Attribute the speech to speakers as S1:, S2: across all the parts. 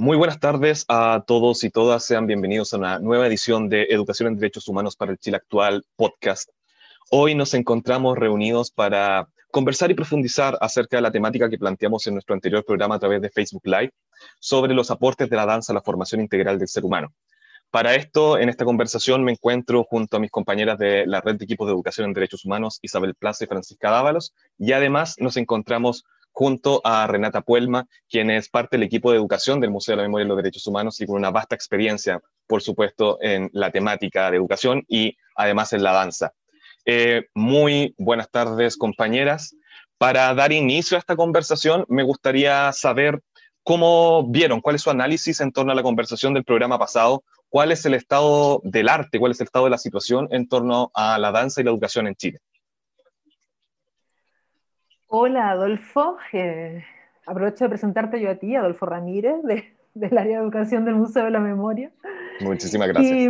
S1: Muy buenas tardes a todos y todas. Sean bienvenidos a una nueva edición de Educación en Derechos Humanos para el Chile Actual podcast. Hoy nos encontramos reunidos para conversar y profundizar acerca de la temática que planteamos en nuestro anterior programa a través de Facebook Live sobre los aportes de la danza a la formación integral del ser humano. Para esto, en esta conversación me encuentro junto a mis compañeras de la Red de Equipos de Educación en Derechos Humanos, Isabel Plaza y Francisca Dávalos, y además nos encontramos junto a Renata Puelma, quien es parte del equipo de educación del Museo de la Memoria y los Derechos Humanos y con una vasta experiencia, por supuesto, en la temática de educación y además en la danza. Eh, muy buenas tardes, compañeras. Para dar inicio a esta conversación, me gustaría saber cómo vieron, cuál es su análisis en torno a la conversación del programa pasado, cuál es el estado del arte, cuál es el estado de la situación en torno a la danza y la educación en Chile.
S2: Hola Adolfo, eh, aprovecho de presentarte yo a ti, Adolfo Ramírez, del área de educación del Museo de la Memoria.
S1: Muchísimas gracias.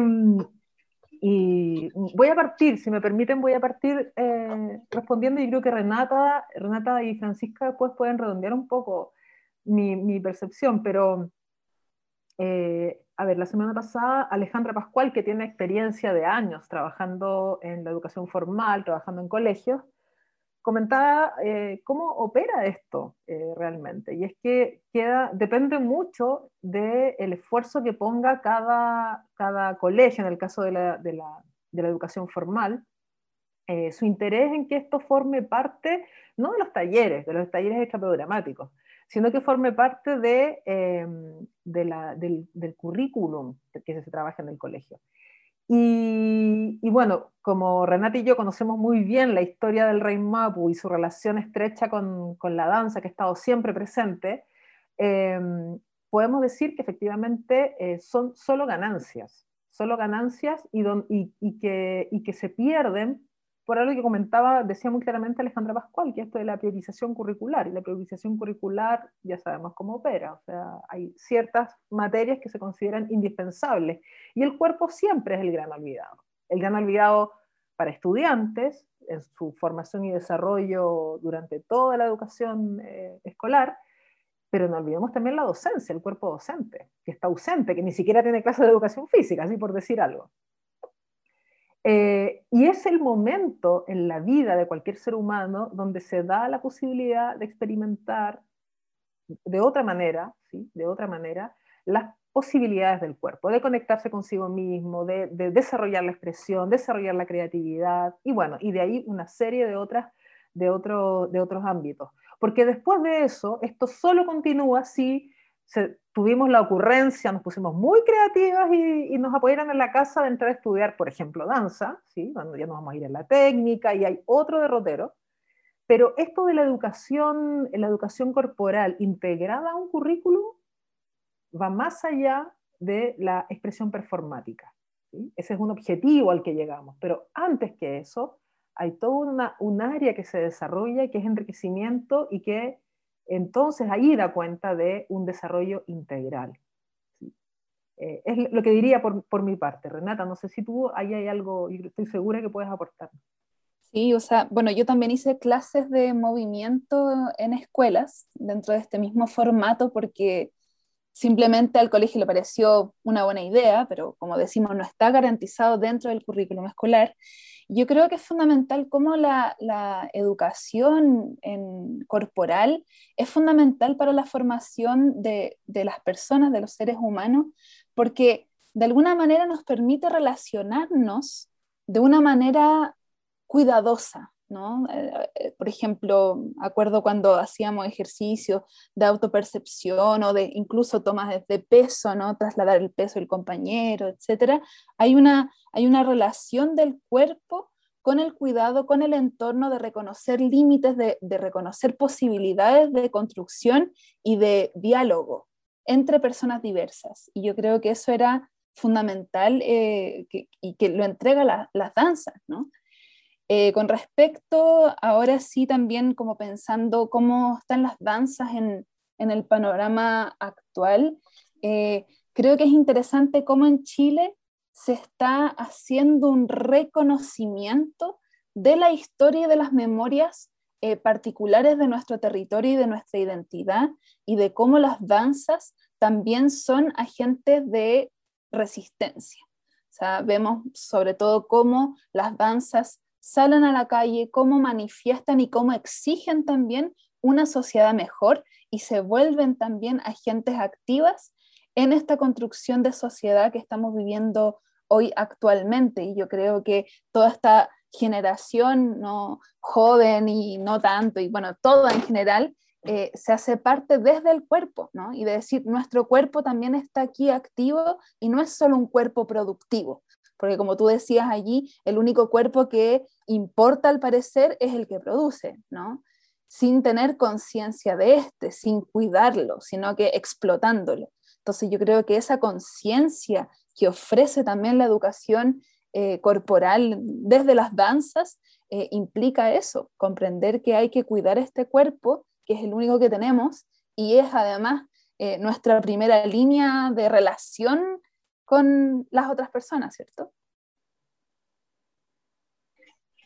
S2: Y, voy a partir, si me permiten, voy a partir eh, respondiendo y creo que Renata, Renata y Francisca después pueden redondear un poco mi, percepción, pero eh, a ver, la semana pasada Alejandra Pascual, que tiene experiencia de años trabajando en la educación formal, trabajando en colegios, comentaba eh, cómo opera esto eh, realmente. Y es que queda, depende mucho del esfuerzo que ponga cada, cada colegio, en el caso de la, de la, de la educación formal, eh, su interés en que esto forme parte, no de los talleres, de los talleres extraprogramáticos, sino que forme parte de, de la, del, del currículum que se trabaja en el colegio. Y, bueno, como Renata y yo conocemos muy bien la historia del rey Mapu y su relación estrecha con, con la danza que ha estado siempre presente, em, podemos decir que efectivamente eh, son solo ganancias, solo ganancias y, que, y que se pierden por algo que comentaba, decía muy claramente Alejandra Pascual, que esto de la priorización curricular, y la priorización curricular ya sabemos cómo opera, o sea, hay ciertas materias que se consideran indispensables, y el cuerpo siempre es el gran olvidado. El gran olvidado para estudiantes, en su formación y desarrollo durante toda la educación eh, escolar, pero no olvidemos también la docencia, el cuerpo docente, que está ausente, que ni siquiera tiene clases de educación física, así por decir algo. Eh, y es el momento en la vida de cualquier ser humano donde se da la posibilidad de experimentar de otra manera, ¿sí? de otra manera, las posibilidades del cuerpo, de conectarse consigo mismo, de, desarrollar la expresión, desarrollar la creatividad, y bueno, y de ahí una serie de, otras, de, otro, de otros ámbitos. Porque después de eso, esto solo continúa si tuvimos la ocurrencia, nos pusimos muy creativas y, nos apoyaron en la casa de entrar a estudiar, por ejemplo, danza, ¿sí? cuando ya nos vamos a ir a la técnica y hay otro derrotero. Pero esto de la educación, la educación corporal integrada a un currículum va más allá de la expresión performática. Ese es un objetivo al que llegamos. Pero antes que eso, hay toda un área que se desarrolla, que es enriquecimiento y que entonces ahí da cuenta de un desarrollo integral. Eh, es lo que diría por, mi parte. Renata, no sé si tú ahí hay algo, estoy segura que puedes aportar.
S3: Sí, o sea, bueno, yo también hice clases de movimiento en escuelas dentro de este mismo formato porque simplemente al colegio le pareció una buena idea, pero como decimos, no está garantizado dentro del currículum escolar. Yo creo que es fundamental cómo la, educación corporal es fundamental para la formación de, de las personas, de los seres humanos, porque de alguna manera nos permite relacionarnos de una manera cuidadosa, Eh, eh, por ejemplo, acuerdo cuando hacíamos ejercicio de autopercepción o de incluso tomas de, peso, ¿no? Trasladar el peso del compañero, etcétera. Hay una, relación del cuerpo con el cuidado, con el entorno de reconocer límites, de, reconocer posibilidades de construcción y de diálogo entre personas diversas. Y yo creo que eso era fundamental eh, y que lo entrega las danzas, ¿no? Eh, con respecto, ahora sí también como pensando cómo están las danzas en, el panorama actual, eh, creo que es interesante cómo en Chile se está haciendo un reconocimiento de la historia y de las memorias eh, particulares de nuestro territorio y de nuestra identidad y de cómo las danzas también son agentes de resistencia. Vemos sobre todo cómo las danzas salen a la calle, cómo manifiestan y cómo exigen también una sociedad mejor y se vuelven también agentes activas en esta construcción de sociedad que estamos viviendo hoy actualmente. Y yo creo que toda esta generación no joven y no tanto, y bueno, toda en general, eh, se hace parte desde el cuerpo, ¿no? Y de decir, nuestro cuerpo también está aquí activo y no es solo un cuerpo productivo, porque como tú decías allí, el único cuerpo que importa al parecer es el que produce, ¿no? Sin tener conciencia de este, sin cuidarlo, sino que explotándolo. Entonces yo creo que esa conciencia que ofrece también la educación eh, corporal desde las danzas eh, implica eso, comprender que hay que cuidar este cuerpo que es el único que tenemos y es además eh, nuestra primera línea de relación con las otras personas, ¿cierto?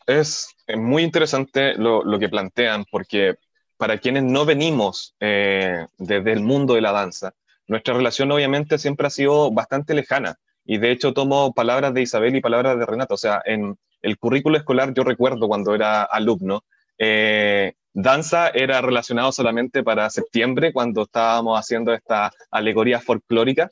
S1: Es muy interesante lo, que plantean, porque para quienes no venimos eh, desde el mundo de la danza, nuestra relación obviamente siempre ha sido bastante lejana. Y de hecho tomo palabras de Isabel y palabras de Renata. O sea, en el currículo escolar yo recuerdo cuando era alumno, eh, danza era relacionado solamente para septiembre, cuando estábamos haciendo esta alegoría folclórica,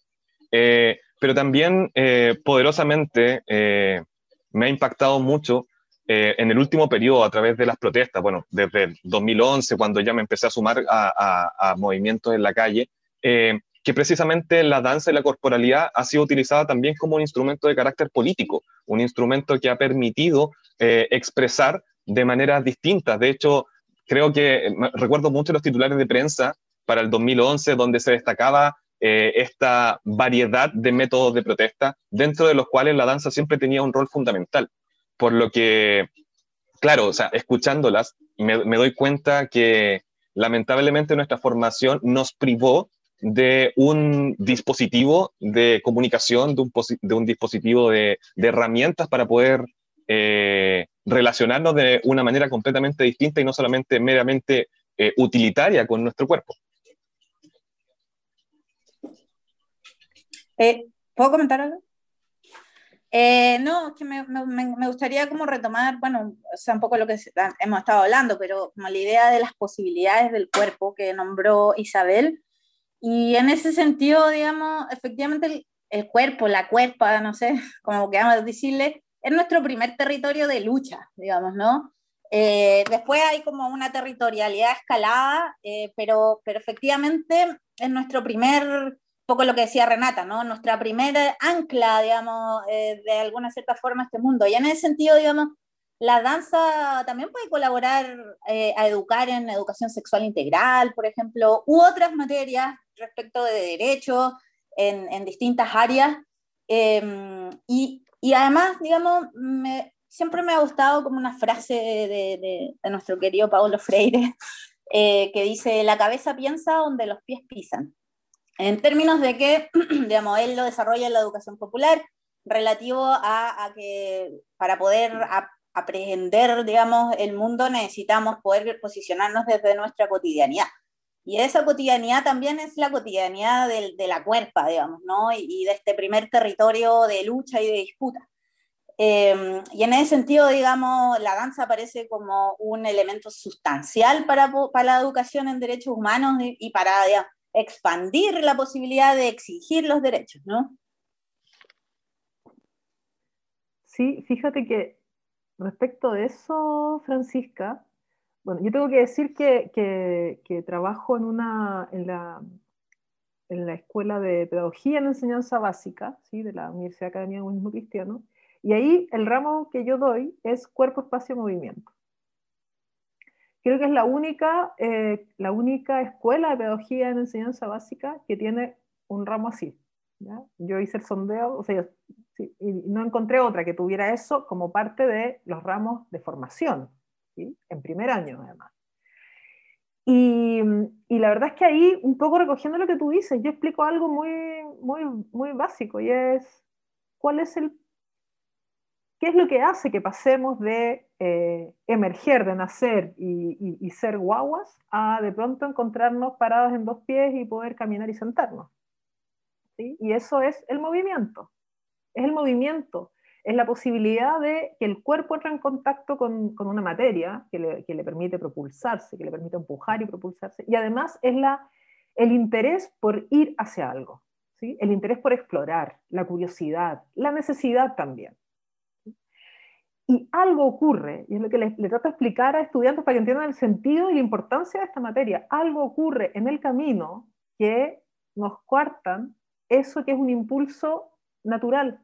S1: eh, pero también eh, poderosamente me ha impactado mucho en el último periodo a través de las protestas, bueno, desde el 2011, cuando ya me empecé a sumar a, movimientos en la calle, que precisamente la danza y la corporalidad ha sido utilizada también como un instrumento de carácter político, un instrumento que ha permitido expresar de maneras distintas. De hecho, creo que recuerdo mucho los titulares de prensa para el 2011, donde se destacaba eh, esta variedad de métodos de protesta, dentro de los cuales la danza siempre tenía un rol fundamental. Por lo que, claro, o sea, escuchándolas, me, doy cuenta que lamentablemente nuestra formación nos privó de un dispositivo de comunicación, de un, de un dispositivo de, de, herramientas para poder eh, relacionarnos de una manera completamente distinta y no solamente meramente eh, utilitaria con nuestro cuerpo.
S4: Eh, ¿Puedo comentar algo? Eh, no, que me, me, gustaría como retomar, bueno, o sea, un poco lo que hemos estado hablando, pero como la idea de las posibilidades del cuerpo que nombró Isabel. Y en ese sentido, digamos, efectivamente el, el cuerpo, la cuerpa, no sé, como queramos decirle, es nuestro primer territorio de lucha, digamos, ¿no? Eh, después hay como una territorialidad escalada, eh, pero, pero efectivamente es nuestro primer, poco lo que decía Renata, ¿no? Nuestra primera ancla, digamos, eh, de alguna cierta forma a este mundo. Y en ese sentido, digamos, la danza también puede colaborar a educar en educación sexual integral, por ejemplo, u otras materias respecto de derechos en, distintas áreas. y, y además, digamos, siempre me ha gustado como una frase de, nuestro querido Paulo Freire, eh, que dice, la cabeza piensa donde los pies pisan. En términos de que, digamos, él lo desarrolla en la educación popular, relativo a, que para poder aprender, digamos, el mundo necesitamos poder posicionarnos desde nuestra cotidianidad. Y esa cotidianidad también es la cotidianidad de, de la cuerpa, digamos, ¿no? Y, y, de este primer territorio de lucha y de disputa. Eh, y en ese sentido, digamos, la danza aparece como un elemento sustancial para, para la educación en derechos humanos y, y para digamos, expandir la posibilidad de exigir los derechos, ¿no?
S2: Sí, fíjate que respecto de eso, Francisca, bueno, yo tengo que decir que, trabajo en, una, en, la, en la Escuela de Pedagogía en Enseñanza Básica ¿sí? de la Universidad Academia de Humanismo Cristiano, y ahí el ramo que yo doy es cuerpo, espacio, movimiento. Creo que es la única, eh, la única escuela de pedagogía en enseñanza básica que tiene un ramo así. Yo hice el sondeo, o sea, y no encontré otra que tuviera eso como parte de los ramos de formación en primer año además. Y, y, la verdad es que ahí, un poco recogiendo lo que tú dices, yo explico algo muy, muy, muy básico y es cuál es el, qué es lo que hace que pasemos de eh, emerger, de nacer y, y, ser guaguas a de pronto encontrarnos parados en dos pies y poder caminar y sentarnos. y eso es el movimiento. Es el movimiento, es la posibilidad de que el cuerpo entre en contacto con, una materia que le, permite propulsarse, que le permite empujar y propulsarse, y además es el interés por ir hacia algo, ¿sí? el interés por explorar, la curiosidad, la necesidad también. Y algo ocurre, y es lo que le, trato de explicar a estudiantes para que entiendan el sentido y la importancia de esta materia. Algo ocurre en el camino que nos cuartan eso que es un impulso natural,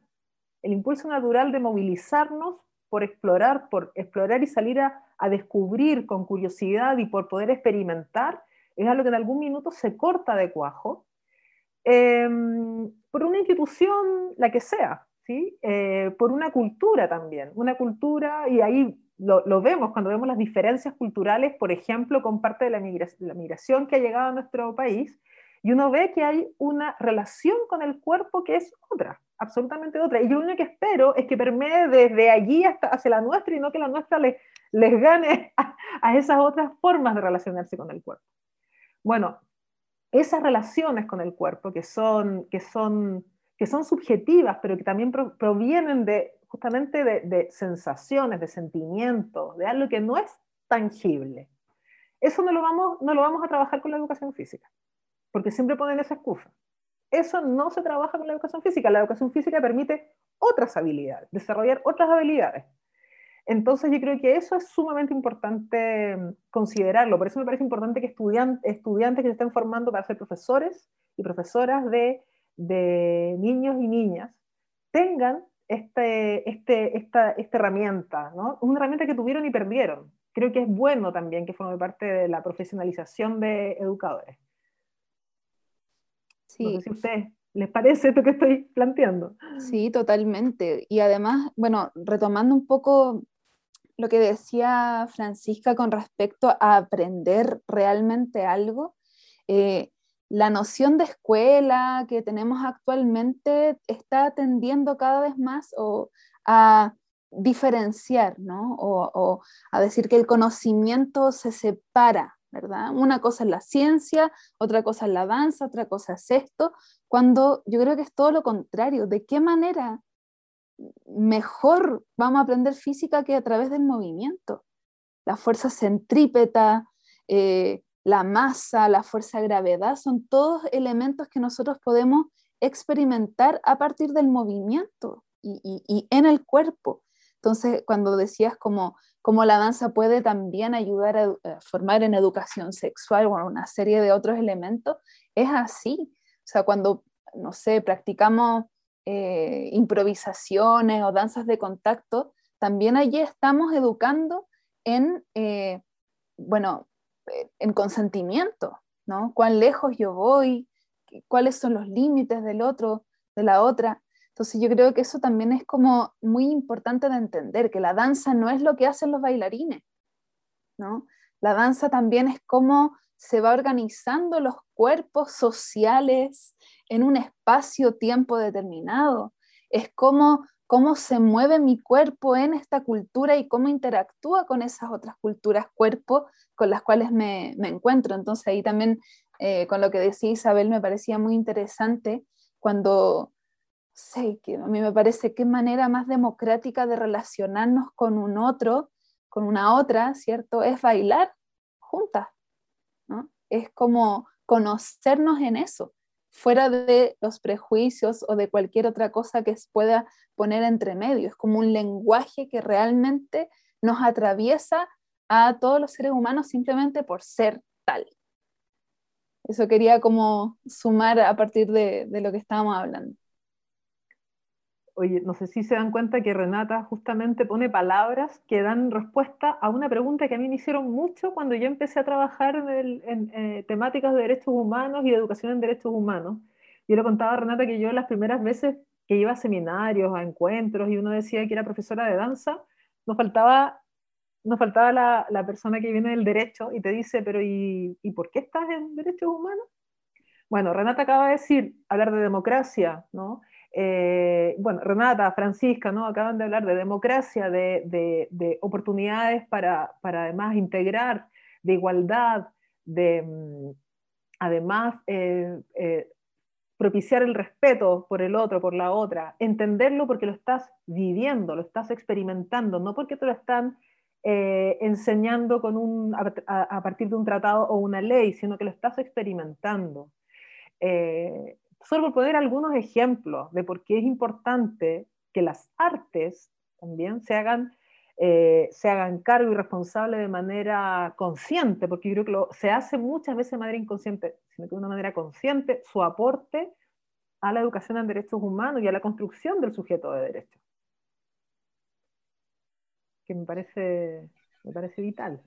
S2: el impulso natural de movilizarnos por explorar, por explorar y salir a, descubrir con curiosidad y por poder experimentar, es algo que en algún minuto se corta de cuajo em, por una institución, la que sea, eh, por una cultura también, una cultura, y ahí lo, vemos cuando vemos las diferencias culturales, por ejemplo, con parte de la, migración, que ha llegado a nuestro país, y uno ve que hay una relación con el cuerpo que es otra, absolutamente otra. Y yo lo único que espero es que permee desde allí hasta hacia la nuestra y no que la nuestra les, gane a, a, esas otras formas de relacionarse con el cuerpo. Bueno, esas relaciones con el cuerpo que son, que son que son subjetivas, pero que también provienen de justamente de, sensaciones, de sentimientos, de algo que no es tangible. Eso no lo, vamos, no lo vamos a trabajar con la educación física, porque siempre ponen esa excusa. Eso no se trabaja con la educación física. La educación física permite otras habilidades, desarrollar otras habilidades. Entonces yo creo que eso es sumamente importante considerarlo. Por eso me parece importante que estudiantes, estudiantes que se estén formando para ser profesores y profesoras de de niños y niñas tengan este, este, esta, esta herramienta, ¿no? una herramienta que tuvieron y perdieron. Creo que es bueno también que forme parte de la profesionalización de educadores. Sí. No sé si a ustedes les parece esto que estoy planteando.
S3: Sí, totalmente. Y además, bueno, retomando un poco lo que decía Francisca con respecto a aprender realmente algo, eh, la noción de escuela que tenemos actualmente está tendiendo cada vez más a diferenciar, ¿no? O, a decir que el conocimiento se separa, ¿verdad? Una cosa es la ciencia, otra cosa es la danza, otra cosa es esto, cuando yo creo que es todo lo contrario. ¿De qué manera mejor vamos a aprender física que a través del movimiento? La fuerza centrípeta, eh, la masa, la fuerza de gravedad, son todos elementos que nosotros podemos experimentar a partir del movimiento y, en el cuerpo. Entonces, cuando decías como, como la danza puede también ayudar a, formar en educación sexual o una serie de otros elementos, es así. O sea, cuando, no sé, practicamos eh, improvisaciones o danzas de contacto, también allí estamos educando en, eh, bueno, en consentimiento, ¿no? Cuán lejos yo voy, cuáles son los límites del otro, de la otra. Entonces yo creo que eso también es como muy importante de entender, que la danza no es lo que hacen los bailarines, ¿no? La danza también es cómo se va organizando los cuerpos sociales en un espacio-tiempo determinado. Es como cómo se mueve mi cuerpo en esta cultura y cómo interactúa con esas otras culturas cuerpo con las cuales me, encuentro. Entonces ahí también eh, con lo que decía Isabel me parecía muy interesante cuando, sé, que a mí me parece qué manera más democrática de relacionarnos con un otro, con una otra, ¿cierto? Es bailar juntas, ¿no? Es como conocernos en eso fuera de los prejuicios o de cualquier otra cosa que se pueda poner entre medio. Es como un lenguaje que realmente nos atraviesa a todos los seres humanos simplemente por ser tal. Eso quería como sumar a partir de, de lo que estábamos hablando.
S2: Oye, no sé si se dan cuenta que Renata justamente pone palabras que dan respuesta a una pregunta que a mí me hicieron mucho cuando yo empecé a trabajar en, eh, temáticas de derechos humanos y de educación en derechos humanos. Yo le contaba a Renata que yo las primeras veces que iba a seminarios, a encuentros, y uno decía que era profesora de danza, nos faltaba, nos faltaba la, la persona que viene del derecho y te dice, pero ¿y, ¿y por qué estás en derechos humanos? Bueno, Renata acaba de decir, hablar de democracia, ¿no? Eh, bueno, Renata, Francisca, ¿no? Acaban de hablar de democracia, de, oportunidades para, además integrar, de igualdad, de mm, además eh, eh, propiciar el respeto por el otro, por la otra, entenderlo porque lo estás viviendo, lo estás experimentando, no porque te lo están eh, enseñando con un, a, partir de un tratado o una ley, sino que lo estás experimentando. Solo por poner algunos ejemplos de por qué es importante que las artes también se hagan, eh, se hagan cargo y responsable de manera consciente, porque yo creo que se hace muchas veces de manera inconsciente, sino que de una manera consciente, su aporte a la educación en derechos humanos y a la construcción del sujeto de derechos. Que me parece, me parece vital.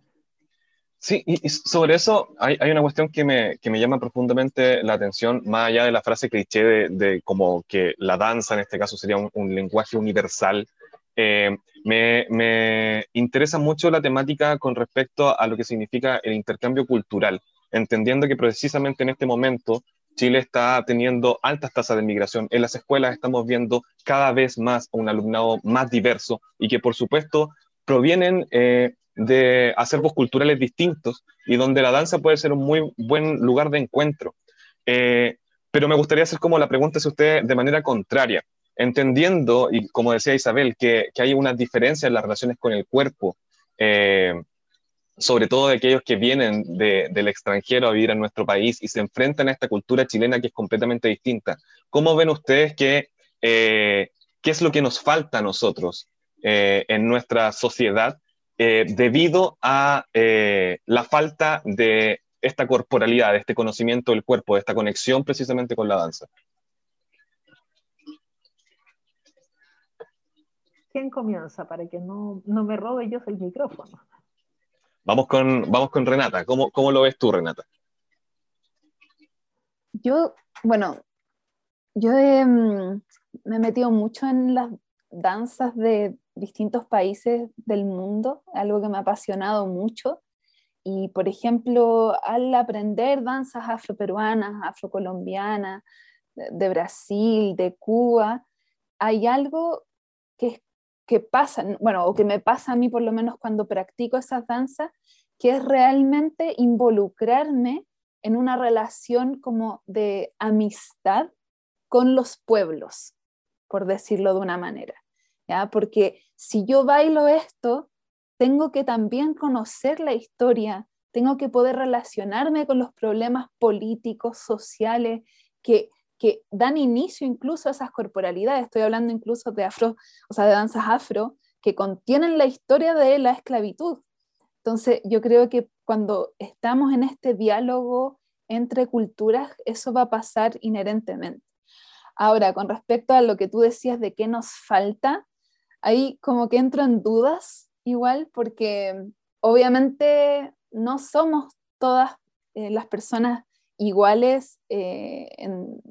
S1: Sí, y, sobre eso hay, una cuestión que me, que me llama profundamente la atención, más allá de la frase cliché de, de como que la danza en este caso sería un, un lenguaje universal. Eh, me, me, interesa mucho la temática con respecto a lo que significa el intercambio cultural, entendiendo que precisamente en este momento Chile está teniendo altas tasas de migración. En las escuelas estamos viendo cada vez más un alumnado más diverso y que por supuesto provienen eh, de acervos culturales distintos y donde la danza puede ser un muy buen lugar de encuentro. Eh, pero me gustaría hacer como la pregunta a usted de manera contraria, entendiendo, y como decía Isabel, que, que hay una diferencia en las relaciones con el cuerpo, eh, sobre todo de aquellos que vienen del extranjero a vivir en nuestro país y se enfrentan a esta cultura chilena que es completamente distinta. ¿Cómo ven ustedes que, eh, qué es lo que nos falta a nosotros en nuestra sociedad eh, debido a eh, la falta de esta corporalidad, de este conocimiento del cuerpo, de esta conexión precisamente con la danza.
S2: ¿Quién comienza para que no, no me robe yo el micrófono?
S1: Vamos con, vamos con Renata. ¿Cómo, ¿Cómo lo ves tú, Renata?
S3: Yo, bueno, yo mm, me he metido mucho en las danzas de distintos países del mundo, algo que me ha apasionado mucho. Y, por ejemplo, al aprender danzas afroperuanas, afrocolombianas, de Brasil, de Cuba, hay algo que, que pasa, bueno, o que me pasa a mí por lo menos cuando practico esas danzas, que es realmente involucrarme en una relación como de amistad con los pueblos, por decirlo de una manera. Porque si yo bailo esto, tengo que también conocer la historia, tengo que poder relacionarme con los problemas políticos, sociales, que, que dan inicio incluso a esas corporalidades. Estoy hablando incluso de afro, o sea, de danzas afro, que contienen la historia de la esclavitud. Entonces, yo creo que cuando estamos en este diálogo entre culturas, eso va a pasar inherentemente. Ahora, con respecto a lo que tú decías de qué nos falta, ahí como que entro en dudas igual porque obviamente no somos todas eh, las personas iguales eh, en,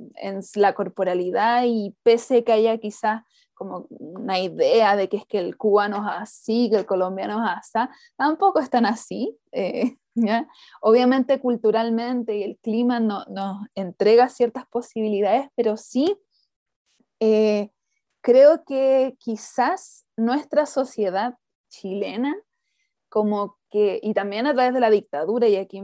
S3: la corporalidad y pese que haya quizás como una idea de que es que el cubano es así, que el colombiano es así, tampoco están así. Eh, obviamente culturalmente y el clima nos entrega ciertas posibilidades, pero sí creo que quizás nuestra sociedad chilena, como que, y también a través de la dictadura, y aquí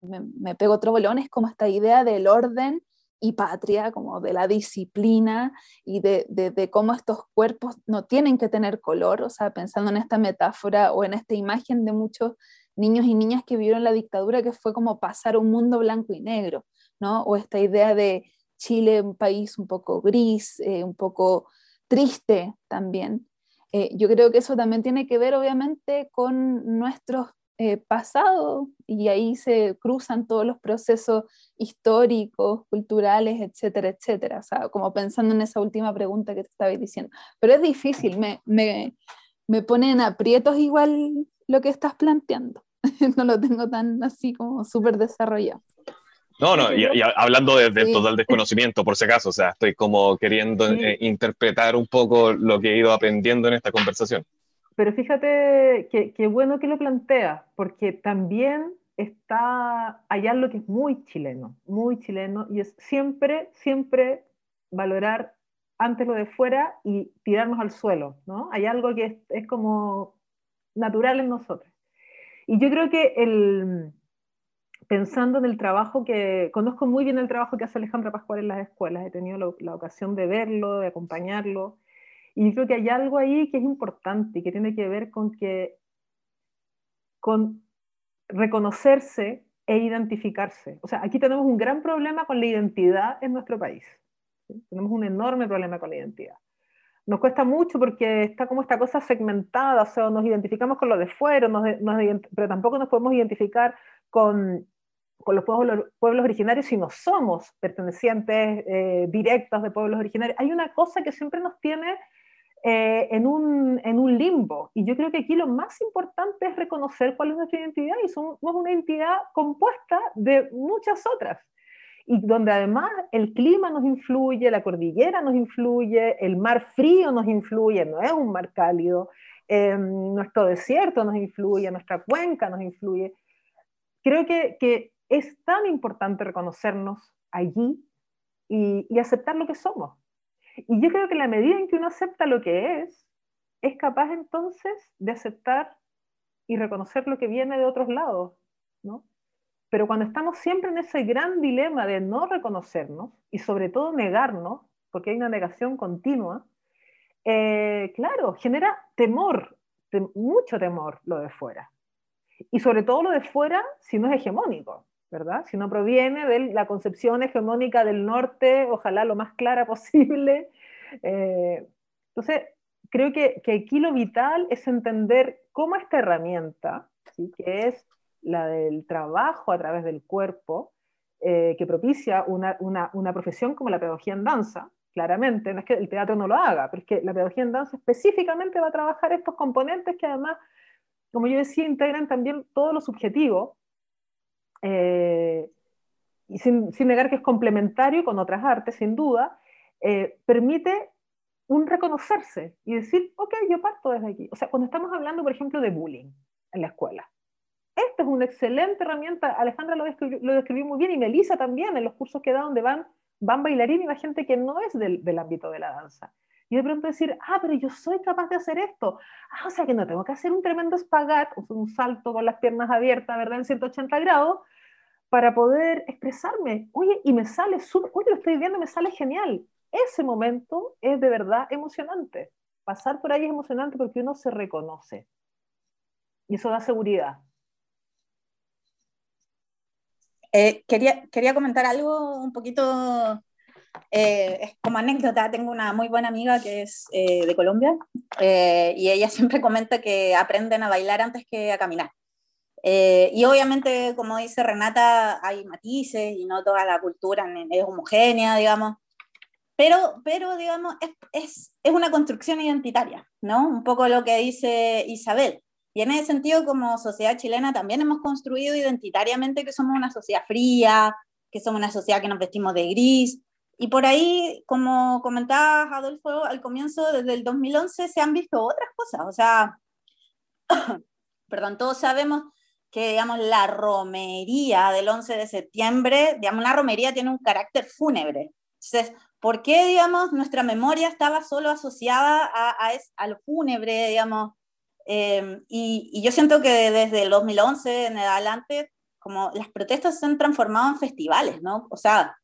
S3: me, pego otro bolón, es como esta idea del orden y patria, como de la disciplina y de, de, cómo estos cuerpos no tienen que tener color, o sea, pensando en esta metáfora o en esta imagen de muchos niños y niñas que vivieron la dictadura, que fue como pasar un mundo blanco y negro, ¿no? O esta idea de Chile, un país un poco gris, eh, un poco triste también. Eh, yo creo que eso también tiene que ver obviamente con nuestros eh, pasados y ahí se cruzan todos los procesos históricos, culturales, etcétera, etcétera. O sea, como pensando en esa última pregunta que te estaba diciendo. Pero es difícil, me, me, me pone en aprietos igual lo que estás planteando. no lo tengo tan así como súper desarrollado.
S1: No, no, y, hablando desde el total desconocimiento, por si acaso, o sea, estoy como queriendo eh, interpretar un poco lo que he ido aprendiendo en esta conversación.
S2: Pero fíjate qué bueno que lo plantea, porque también está allá lo que es muy chileno, muy chileno, y es siempre, siempre valorar antes lo de fuera y tirarnos al suelo, ¿no? Hay algo que es, es como natural en nosotros. Y yo creo que el, pensando en el trabajo que, conozco muy bien el trabajo que hace Alejandra Pascual en las escuelas, he tenido la, ocasión de verlo, de acompañarlo, y creo que hay algo ahí que es importante y que tiene que ver con que, con reconocerse e identificarse. O sea, aquí tenemos un gran problema con la identidad en nuestro país. Tenemos un enorme problema con la identidad. Nos cuesta mucho porque está como esta cosa segmentada, o sea, nos identificamos con lo de fuera, pero tampoco nos podemos identificar con, con los pueblos, pueblos, originarios si no somos pertenecientes eh, directos de pueblos originarios. Hay una cosa que siempre nos tiene eh, en, un, en, un, limbo. Y yo creo que aquí lo más importante es reconocer cuál es nuestra identidad y somos una identidad compuesta de muchas otras. Y donde además el clima nos influye, la cordillera nos influye, el mar frío nos influye, no es un mar cálido, eh, nuestro desierto nos influye, nuestra cuenca nos influye. Creo que, que es tan importante reconocernos allí y, aceptar lo que somos y yo creo que la medida en que uno acepta lo que es, es capaz entonces de aceptar y reconocer lo que viene de otros lados, ¿no? Pero cuando estamos siempre en ese gran dilema de no reconocernos y sobre todo negarnos, porque hay una negación continua, eh, claro, genera temor, mucho temor lo de fuera. Y sobre todo lo de fuera si no es hegemónico. ¿Verdad? Si no proviene de la concepción hegemónica del norte, ojalá lo más clara posible. Eh, entonces, creo que, que, aquí lo vital es entender cómo esta herramienta, que es la del trabajo a través del cuerpo, eh, que propicia una, una, una, profesión como la pedagogía en danza, claramente, no es que el teatro no lo haga, pero es que la pedagogía en danza específicamente va a trabajar estos componentes que además, como yo decía, integran también todo lo subjetivo, eh, y sin, negar que es complementario con otras artes, sin duda, eh, permite un reconocerse y decir, ok, yo parto desde aquí. O sea, cuando estamos hablando, por ejemplo, de bullying en la escuela, esta es una excelente herramienta. Alejandra lo describió, lo describió muy bien y Melissa también en los cursos que da donde van, van bailarines y va gente que no es del, del, ámbito de la danza. Y de pronto decir, ah, pero yo soy capaz de hacer esto. Ah, o sea que no tengo que hacer un tremendo espagat, un salto con las piernas abiertas, ¿verdad? En 180 grados, para poder expresarme. Oye, y me sale súper, oye, lo estoy viendo, me sale genial. Ese momento es de verdad emocionante. Pasar por ahí es emocionante porque uno se reconoce. Y eso da seguridad.
S4: Eh, quería, quería comentar algo un poquito eh, como anécdota, tengo una muy buena amiga que es eh, de Colombia y ella siempre comenta que aprenden a bailar antes que a caminar. Eh, y obviamente, como dice Renata, hay matices y no toda la cultura es homogénea, digamos. Pero, pero digamos, es, es, es, una construcción identitaria, ¿no? Un poco lo que dice Isabel. Y en ese sentido, como sociedad chilena, también hemos construido identitariamente que somos una sociedad fría, que somos una sociedad que nos vestimos de gris. Y por ahí, como comentabas, Adolfo, al comienzo, desde el 2011, se han visto otras cosas. O sea, perdón, todos sabemos que, digamos, la romería del 11 de septiembre, digamos, una romería tiene un carácter fúnebre. Entonces, ¿por qué, digamos, nuestra memoria estaba solo asociada a, a, lo fúnebre, digamos? Em, y, y, yo siento que desde el 2011 en adelante, como las protestas se han transformado en festivales, ¿no? O sea,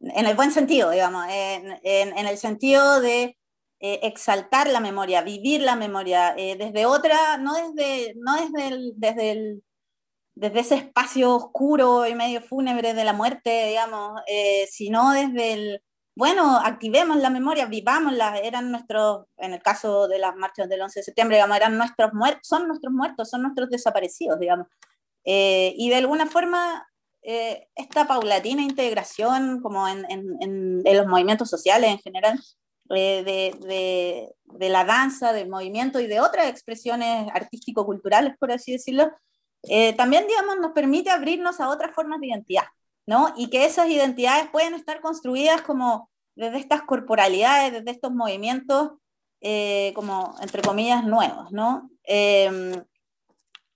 S4: en el buen sentido, digamos, en, en, el sentido de eh, exaltar la memoria, vivir la memoria, eh, desde otra, no desde, no desde el, desde el desde ese espacio oscuro y medio fúnebre de la muerte, digamos, eh, sino desde el, bueno, activemos la memoria, vivámosla, eran nuestros, en el caso de las marchas del 11 de septiembre, digamos, eran nuestros muertos, son nuestros muertos, son nuestros desaparecidos, digamos. Eh, y de alguna forma, eh, esta paulatina integración, como en, en, en, los movimientos sociales en general, de, de, de, la danza, del movimiento y de otras expresiones artístico-culturales, por así decirlo, eh, también, digamos, nos permite abrirnos a otras formas de identidad, ¿no? Y que esas identidades pueden estar construidas como desde estas corporalidades, desde estos movimientos, eh, como, entre comillas, nuevos, ¿no? Em,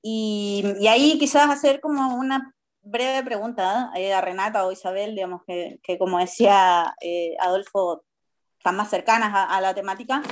S4: y, ahí quizás hacer como una breve pregunta ¿eh? a Renata o Isabel, digamos, que, que como decía Adolfo, están más cercanas a, la temática.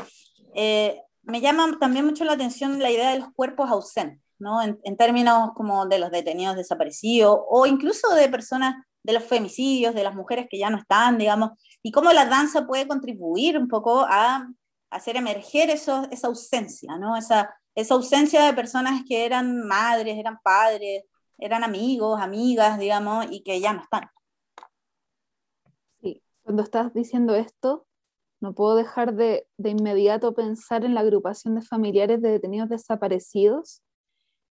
S4: me llama también mucho la atención la idea de los cuerpos ausentes. ¿No? En, términos como de los detenidos desaparecidos o incluso de personas de los femicidios, de las mujeres que ya no están, digamos, y cómo la danza puede contribuir un poco a hacer emerger eso, esa ausencia, ¿no? Esa, esa ausencia de personas que eran madres, eran padres, eran amigos, amigas, digamos, y que ya no están.
S3: Sí, cuando estás diciendo esto, no puedo dejar de, de inmediato pensar en la agrupación de familiares de detenidos desaparecidos,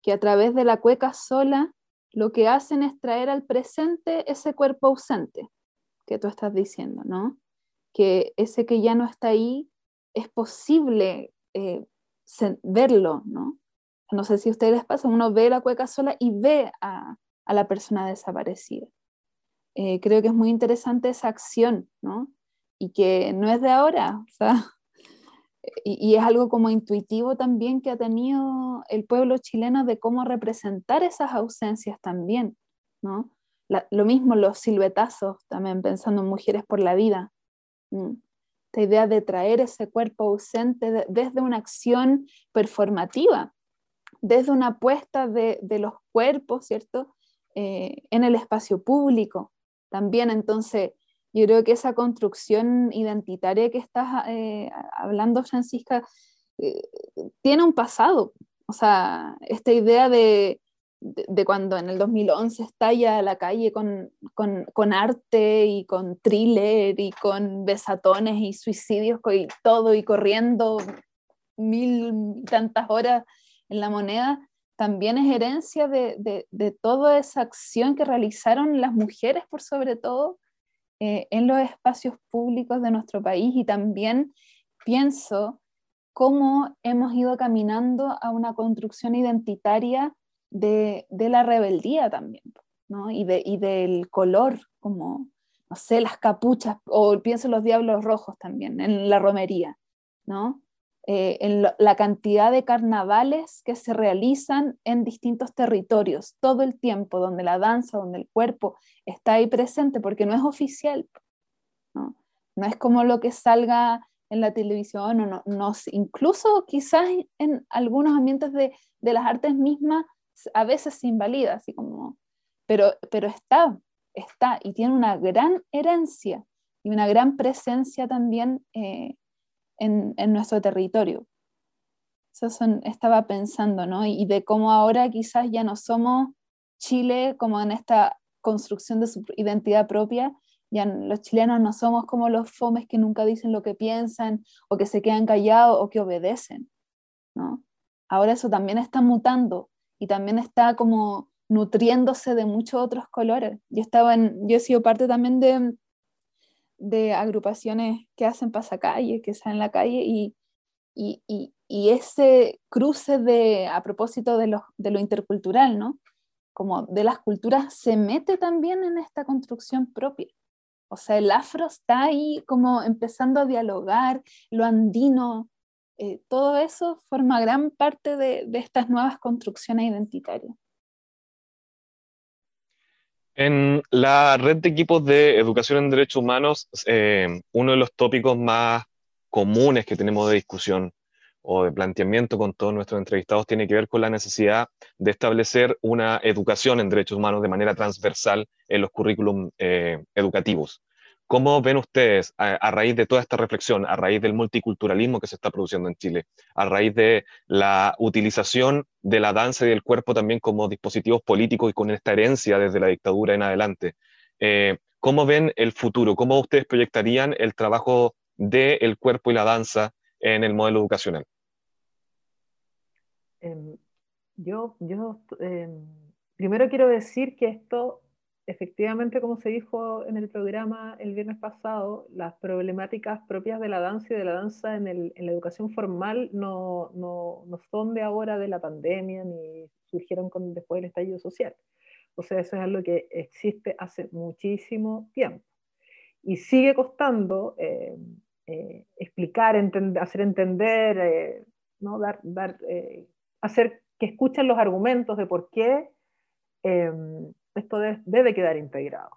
S3: que a través de la cueca sola lo que hacen es traer al presente ese cuerpo ausente que tú estás diciendo, ¿no? Que ese que ya no está ahí es posible eh, verlo, ¿no? No sé si a ustedes les pasa, uno ve la cueca sola y ve a, la persona desaparecida. Eh, creo que es muy interesante esa acción, ¿no? Y que no es de ahora, o sea, y, es algo como intuitivo también que ha tenido el pueblo chileno de cómo representar esas ausencias también, ¿no? lo mismo los silbetazos, también pensando en mujeres por la vida. Esta idea de traer ese cuerpo ausente desde una acción performativa, desde una apuesta de, los cuerpos, ¿cierto? Eh, en el espacio público. También entonces yo creo que esa construcción identitaria que estás eh, hablando, Francisca, eh, tiene un pasado. O sea, esta idea de, de, cuando en el 2011 estalla la calle con, con, arte y con thriller y con besatones y suicidios y todo y corriendo mil y tantas horas en la moneda, también es herencia de, de, de toda esa acción que realizaron las mujeres por sobre todo eh, en los espacios públicos de nuestro país y también pienso cómo hemos ido caminando a una construcción identitaria de, de la rebeldía también, ¿no? y, de, y del color, como, no sé, las capuchas, o pienso en los diablos rojos también, en la romería, ¿no? Eh, en la cantidad de carnavales que se realizan en distintos territorios todo el tiempo, donde la danza, donde el cuerpo está ahí presente, porque no es oficial, no, no es como lo que salga en la televisión, o no, incluso quizás en algunos ambientes de, de, las artes mismas a veces se invalida, así como, pero, pero está, está y tiene una gran herencia y una gran presencia también eh, en, nuestro territorio. Eso estaba pensando, ¿no? Y de cómo ahora quizás ya no somos Chile como en esta construcción de su identidad propia, ya los chilenos no somos como los fomes que nunca dicen lo que piensan o que se quedan callados o que obedecen, ¿no? Ahora eso también está mutando y también está como nutriéndose de muchos otros colores. Yo, estaba en, yo he sido parte también de, de agrupaciones que hacen pasacalle, que están en la calle y, y, y, ese cruce de, a propósito de lo, de lo intercultural, ¿no? Como de las culturas, se mete también en esta construcción propia. O sea, el afro está ahí como empezando a dialogar, lo andino, eh, todo eso forma gran parte de, de estas nuevas construcciones identitarias.
S1: En la red de equipos de educación en derechos humanos, eh, uno de los tópicos más comunes que tenemos de discusión o de planteamiento con todos nuestros entrevistados tiene que ver con la necesidad de establecer una educación en derechos humanos de manera transversal en los currículum eh, educativos. ¿Cómo ven ustedes, a, raíz de toda esta reflexión, a raíz del multiculturalismo que se está produciendo en Chile, a raíz de la utilización de la danza y del cuerpo también como dispositivos políticos y con esta herencia desde la dictadura en adelante, eh, ¿cómo ven el futuro? ¿Cómo ustedes proyectarían el trabajo del cuerpo y la danza en el modelo educacional?
S2: Em, yo, yo em, primero quiero decir que esto efectivamente, como se dijo en el programa el viernes pasado, las problemáticas propias de la danza y de la danza en, el, en la educación formal no, no, no, son de ahora de la pandemia ni surgieron con, después del estallido social. O sea, eso es algo que existe hace muchísimo tiempo. Y sigue costando eh, eh, explicar, entender, hacer entender, eh, ¿no? dar, dar, hacer que escuchen los argumentos de por qué esto debe quedar integrado.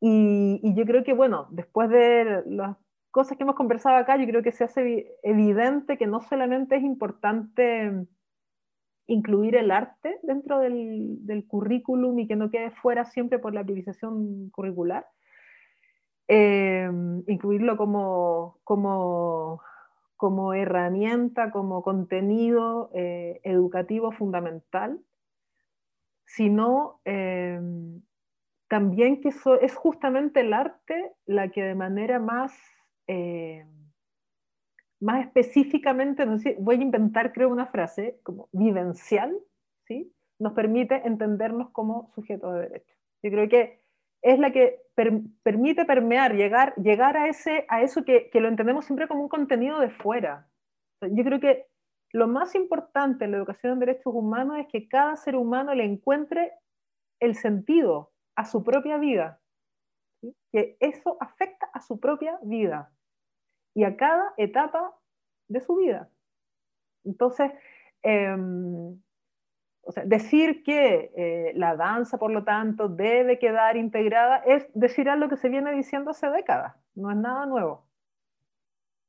S2: Y, yo creo que, bueno, después de las cosas que hemos conversado acá, yo creo que se hace evidente que no solamente es importante incluir el arte dentro del, del, currículum y que no quede fuera siempre por la priorización curricular. Eh, incluirlo como, como, como, herramienta, como contenido eh, educativo fundamental, sino eh, también que es justamente el arte la que de manera más más específicamente, no sé, voy a inventar, creo, una frase como vivencial, ¿sí? nos permite entendernos como sujetos de derecho. Yo creo que es la que permite permear, llegar, llegar a, ese, a eso que, que, lo entendemos siempre como un contenido de fuera. Yo creo que lo más importante en la educación en derechos humanos es que cada ser humano le encuentre el sentido a su propia vida, que eso afecta a su propia vida y a cada etapa de su vida. Entonces, em, decir que eh, la danza, por lo tanto, debe quedar integrada es decir algo que se viene diciendo hace décadas, no es nada nuevo.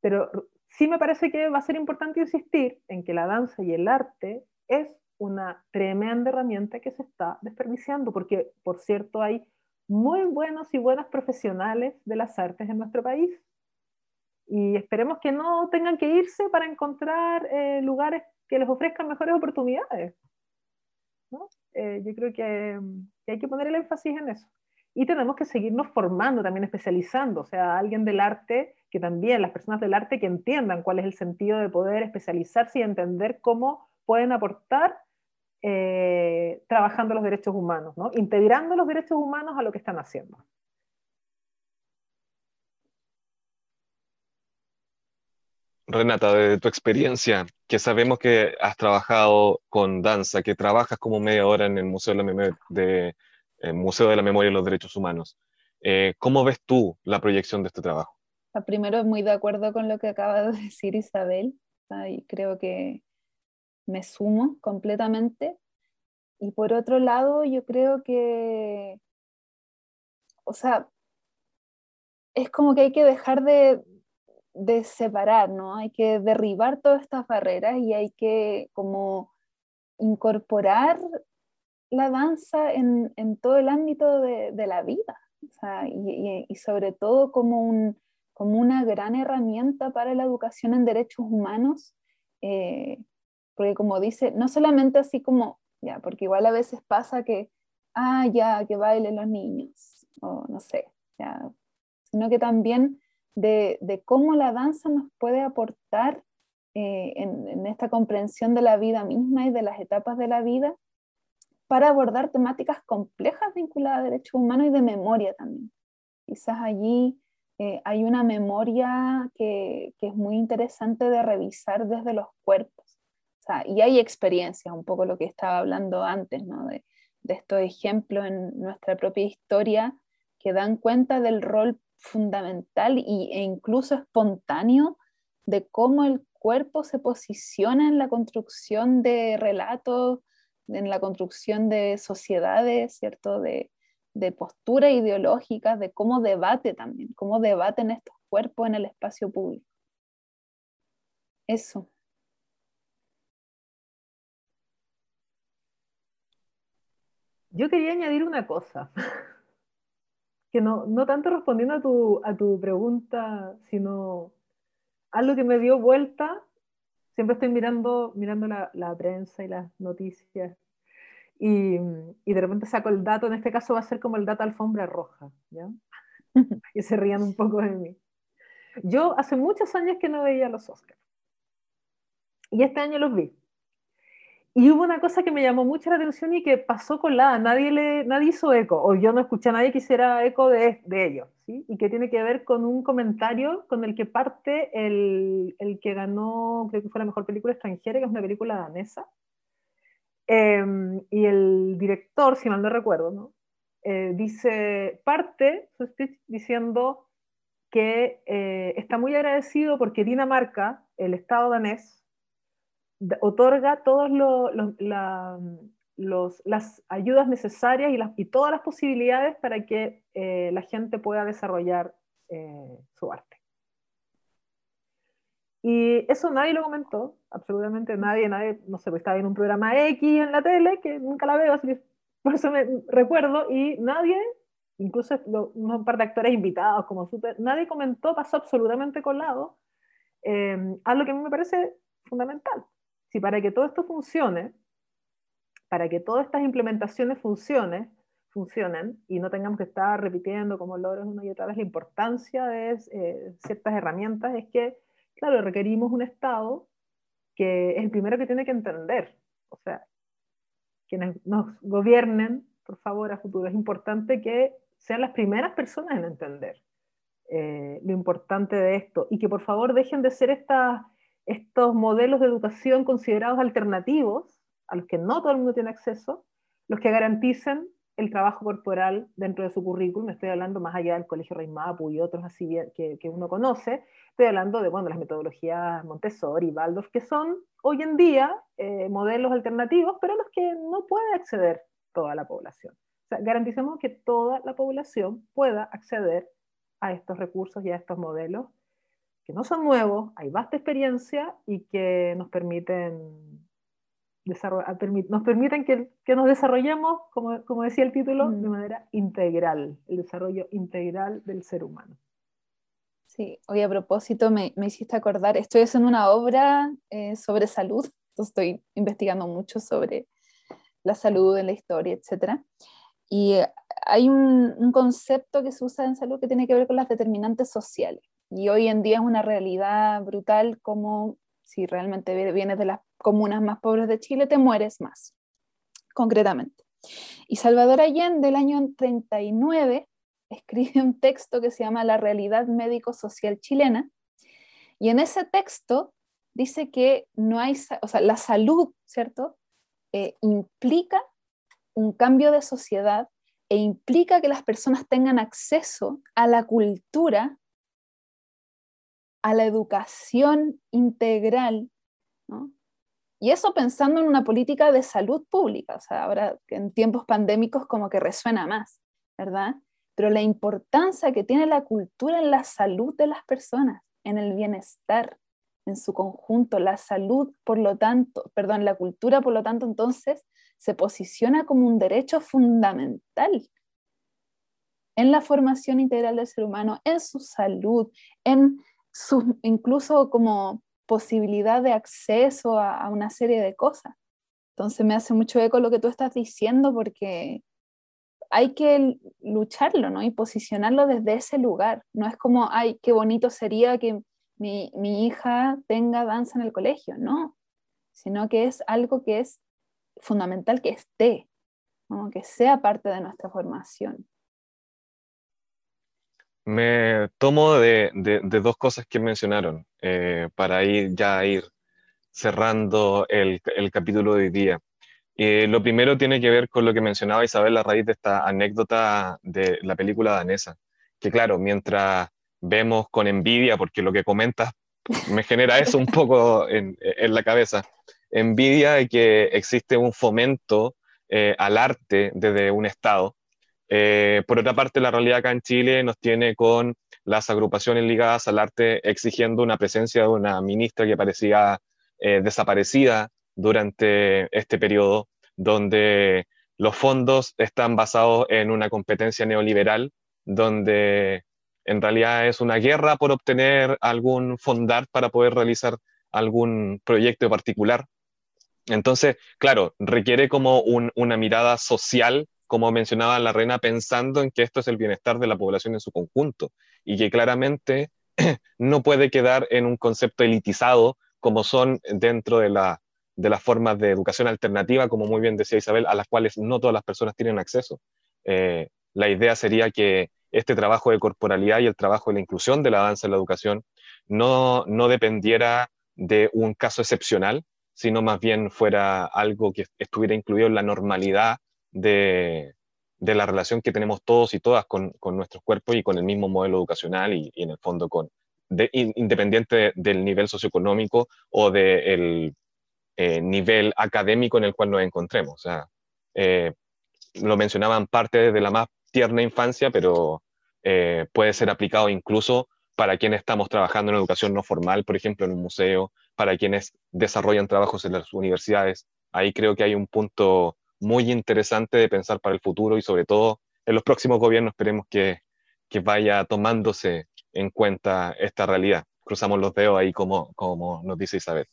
S2: Pero sí me parece que va a ser importante insistir en que la danza y el arte es una tremenda herramienta que se está desperdiciando, porque, por cierto, hay muy buenos y buenas profesionales de las artes en nuestro país y esperemos que no tengan que irse para encontrar eh, lugares que les ofrezcan mejores oportunidades. Eh, yo creo que, hay que poner el énfasis en eso. Y tenemos que seguirnos formando, también especializando, o sea, alguien del arte, que también las personas del arte que entiendan cuál es el sentido de poder especializarse y entender cómo pueden aportar eh, trabajando los derechos humanos, ¿no? integrando los derechos humanos a lo que están haciendo.
S1: Renata, de tu experiencia, que sabemos que has trabajado con danza, que trabajas como media hora en el Museo de la Memoria, de, Museo de, la Memoria y los Derechos Humanos, eh, ¿cómo ves tú la proyección de este trabajo?
S3: Primero, muy de acuerdo con lo que acaba de decir Isabel, y creo que me sumo completamente. Y por otro lado, yo creo que, o sea, es como que hay que dejar de, de separar, ¿no? Hay que derribar todas estas barreras y hay que como incorporar la danza en, todo el ámbito de, la vida, y, sobre todo como, un, como una gran herramienta para la educación en derechos humanos, eh, porque como dice, no solamente así como, ya, porque igual a veces pasa que, ah, ya, que bailen los niños, o no sé, ya, sino que también de, cómo la danza nos puede aportar eh, en, esta comprensión de la vida misma y de las etapas de la vida para abordar temáticas complejas vinculadas a derechos humanos y de memoria también. Quizás allí eh, hay una memoria que, es muy interesante de revisar desde los cuerpos. y hay experiencias, un poco lo que estaba hablando antes, de, de estos ejemplos en nuestra propia historia que dan cuenta del rol fundamental e incluso espontáneo de cómo el cuerpo se posiciona en la construcción de relatos, en la construcción de sociedades, ¿cierto? De, de posturas ideológicas, de cómo debate también, cómo debaten estos cuerpos en el espacio público. Eso.
S2: Yo quería añadir una cosa. que no, no tanto respondiendo a tu, a tu pregunta, sino algo que me dio vuelta. Siempre estoy mirando, mirando la, la prensa y las noticias y, y, de repente saco el dato, en este caso va a ser como el dato alfombra roja, ¿ya? y se rían un poco de mí. Yo hace muchos años que no veía los Oscars. Y este año los vi. Y hubo una cosa que me llamó mucho la atención y que pasó con la nadie, le, nadie hizo eco, o yo no escuché a nadie que hiciera eco de, de ello, ¿sí? y que tiene que ver con un comentario con el que parte el, el que ganó, creo que fue la mejor película extranjera, que es una película danesa, em, y el director, si mal no recuerdo, ¿no? Eh, dice, parte su speech diciendo que eh, está muy agradecido porque Dinamarca, el Estado danés, otorga todas las ayudas necesarias y, todas las posibilidades para que eh, la gente pueda desarrollar eh, su arte. Y eso nadie lo comentó, absolutamente nadie, nadie, no sé, pues estaba en un programa X en la tele, que nunca la veo, así que por eso me recuerdo, y nadie, incluso un par de actores invitados como súper, nadie comentó, pasó absolutamente colado, eh, a lo que a mí me parece fundamental. Si para que todo esto funcione, para que todas estas implementaciones funcionen, funcionen y no tengamos que estar repitiendo como logros una y otra vez la importancia de eh, ciertas herramientas, es que claro, requerimos un Estado que es el primero que tiene que entender. O sea, quienes nos gobiernen, por favor, a futuro, es importante que sean las primeras personas en entender eh, lo importante de esto y que por favor dejen de ser estos modelos de educación considerados alternativos, a los que no todo el mundo tiene acceso, los que garanticen el trabajo corporal dentro de su currículum, estoy hablando más allá del Colegio Rey Mapu y otros así que, uno conoce, estoy hablando de bueno, las metodologías Montessori, Waldorf, que son hoy en día eh, modelos alternativos, pero a los que no puede acceder toda la población. O garanticemos que toda la población pueda acceder a estos recursos y a estos modelos, que no son nuevos, hay vasta experiencia y que nos permiten nos permiten que, que nos desarrollemos, como, como, decía el título, de manera integral, el desarrollo integral del ser humano.
S3: Sí, hoy a propósito me, me hiciste acordar, estoy haciendo una obra eh, sobre salud, estoy investigando mucho sobre la salud en la historia, etc. Y eh, hay un, un, concepto que se usa en salud que tiene que ver con las determinantes sociales. Y hoy en día es una realidad brutal como si realmente vienes de las comunas más pobres de Chile, te mueres más, concretamente. Y Salvador Allende, del año 39, escribe un texto que se llama La realidad médico-social chilena, y en ese texto dice que no hay, o sea, la salud, ¿cierto? Eh, implica un cambio de sociedad e implica que las personas tengan acceso a la cultura a la educación integral, ¿no? Y eso pensando en una política de salud pública, o sea, ahora en tiempos pandémicos como que resuena más, ¿verdad? Pero la importancia que tiene la cultura en la salud de las personas, en el bienestar, en su conjunto, la salud, por lo tanto, perdón, la cultura, por lo tanto, entonces se posiciona como un derecho fundamental en la formación integral del ser humano, en su salud, en incluso como posibilidad de acceso a, una serie de cosas. Entonces me hace mucho eco lo que tú estás diciendo porque hay que lucharlo, ¿no? Y posicionarlo desde ese lugar. No es como, ay, qué bonito sería que mi, mi hija tenga danza en el colegio, no, sino que es algo que es fundamental que esté, que sea parte de nuestra formación
S1: me tomo de, dos cosas que mencionaron eh, para ir ya ir cerrando el, capítulo de hoy día. lo primero tiene que ver con lo que mencionaba Isabel a raíz de esta anécdota de la película danesa, que claro, mientras vemos con envidia, porque lo que comentas me genera eso un poco en, la cabeza, envidia de que existe un fomento eh, al arte desde un Estado, eh, por otra parte, la realidad acá en Chile nos tiene con las agrupaciones ligadas al arte exigiendo una presencia de una ministra que parecía eh, desaparecida durante este periodo, donde los fondos están basados en una competencia neoliberal, donde en realidad es una guerra por obtener algún fondar para poder realizar algún proyecto particular. Entonces, claro, requiere como una mirada social como mencionaba la reina, pensando en que esto es el bienestar de la población en su conjunto y que claramente no puede quedar en un concepto elitizado como son dentro de, la, de las formas de educación alternativa, como muy bien decía Isabel, a las cuales no todas las personas tienen acceso. Eh, la idea sería que este trabajo de corporalidad y el trabajo de la inclusión de la danza en la educación no, no dependiera de un caso excepcional, sino más bien fuera algo que estuviera incluido en la normalidad de, la relación que tenemos todos y todas con, nuestros cuerpos y con el mismo modelo educacional y, en el fondo con, independiente del nivel socioeconómico o del eh, nivel académico en el cual nos encontremos. O eh, lo mencionaban parte de la más tierna infancia, pero eh, puede ser aplicado incluso para quienes estamos trabajando en educación no formal, por ejemplo, en un museo, para quienes desarrollan trabajos en las universidades. Ahí creo que hay un punto muy interesante de pensar para el futuro y sobre todo en los próximos gobiernos esperemos que, que vaya tomándose en cuenta esta realidad. Cruzamos los dedos ahí como, como nos dice Isabel.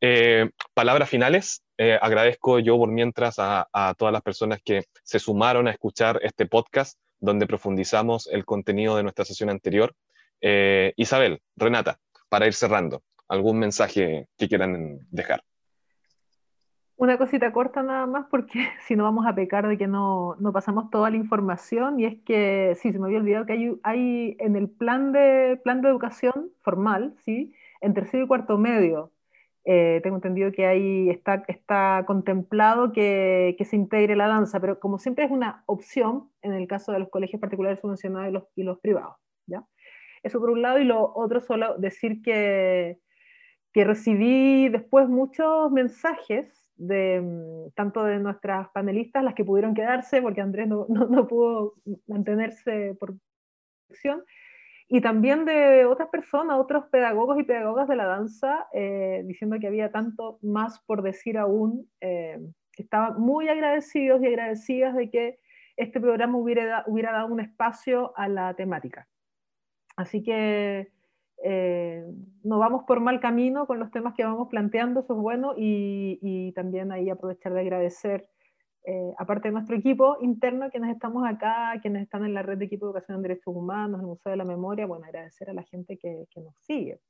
S1: Eh, palabras finales. Eh, agradezco yo por mientras a, a, todas las personas que se sumaron a escuchar este podcast donde profundizamos el contenido de nuestra sesión anterior. Eh, Isabel, Renata, para ir cerrando, ¿algún mensaje que quieran dejar?
S2: Una cosita corta nada más, porque si no vamos a pecar de que no, no, pasamos toda la información, y es que, sí, se me había olvidado que hay, hay en el plan de, plan de educación formal, ¿sí? en tercero y cuarto medio, eh, tengo entendido que ahí está, está contemplado que, que, se integre la danza, pero como siempre es una opción en el caso de los colegios particulares subvencionados y los, y los privados. ¿ya? Eso por un lado, y lo otro solo decir que, que recibí después muchos mensajes de mm, tanto de nuestras panelistas, las que pudieron quedarse, porque Andrés no, no, no pudo mantenerse por acción, y también de otras personas, otros pedagogos y pedagogas de la danza, eh, diciendo que había tanto más por decir aún, eh, que estaban muy agradecidos y agradecidas de que este programa hubiera, hubiera dado un espacio a la temática. Así que eh, no vamos por mal camino con los temas que vamos planteando, eso es bueno, y, también ahí aprovechar de agradecer eh, aparte de nuestro equipo interno, quienes estamos acá, quienes están en la red de equipo de educación en derechos humanos, el Museo de la Memoria, bueno, agradecer a la gente que, nos sigue.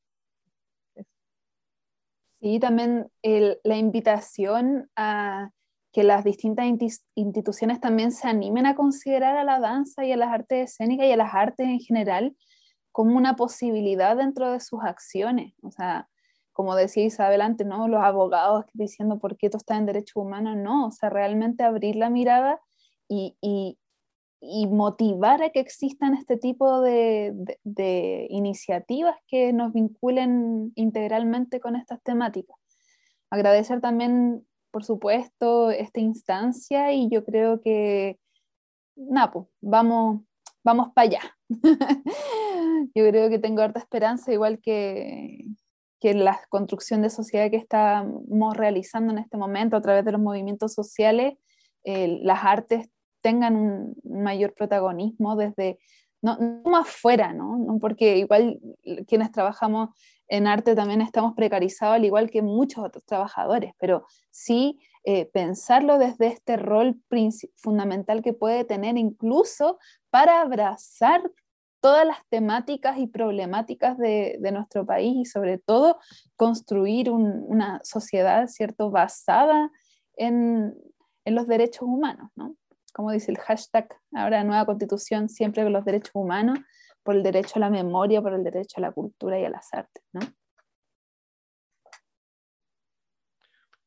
S3: Sí, también la invitación a que las distintas instituciones también se animen a considerar a la danza y a las artes escénicas y a las artes en general como una posibilidad dentro de sus acciones. O sea, como decía Isabel antes, ¿no? los abogados diciendo por qué esto está en derechos humanos, no, o sea, realmente abrir la mirada y, y, y motivar a que existan este tipo de, de, de, iniciativas que nos vinculen integralmente con estas temáticas. Agradecer también, por supuesto, esta instancia y yo creo que, Napo, pues, vamos, vamos para allá. yo creo que tengo harta esperanza, igual que, que la construcción de sociedad que estamos realizando en este momento a través de los movimientos sociales, eh, las artes tengan un mayor protagonismo desde, no, no más fuera, ¿no? Porque igual quienes trabajamos en arte también estamos precarizados, al igual que muchos otros trabajadores, pero sí eh, pensarlo desde este rol fundamental que puede tener incluso para abrazar todas las temáticas y problemáticas de, nuestro país y sobre todo construir un, una sociedad, ¿cierto?, basada en, en, los derechos humanos, ¿no? Como dice el hashtag, ahora nueva constitución, siempre con los derechos humanos, por el derecho a la memoria, por el derecho a la cultura y a las artes, ¿no?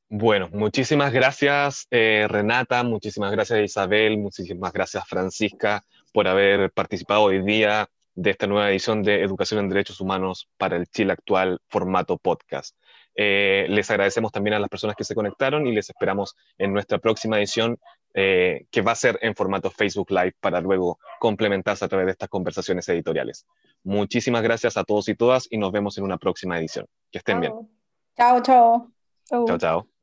S1: Bueno, muchísimas gracias eh, Renata, muchísimas gracias Isabel, muchísimas gracias Francisca por haber participado hoy día de esta nueva edición de Educación en Derechos Humanos para el Chile Actual formato podcast. Eh, les agradecemos también a las personas que se conectaron y les esperamos en nuestra próxima edición eh, que va a ser en formato Facebook Live para luego complementarse a través de estas conversaciones editoriales. Muchísimas gracias a todos y todas y nos vemos en una próxima edición. Que estén bien.
S4: Chao, chao.
S1: Chao, chao.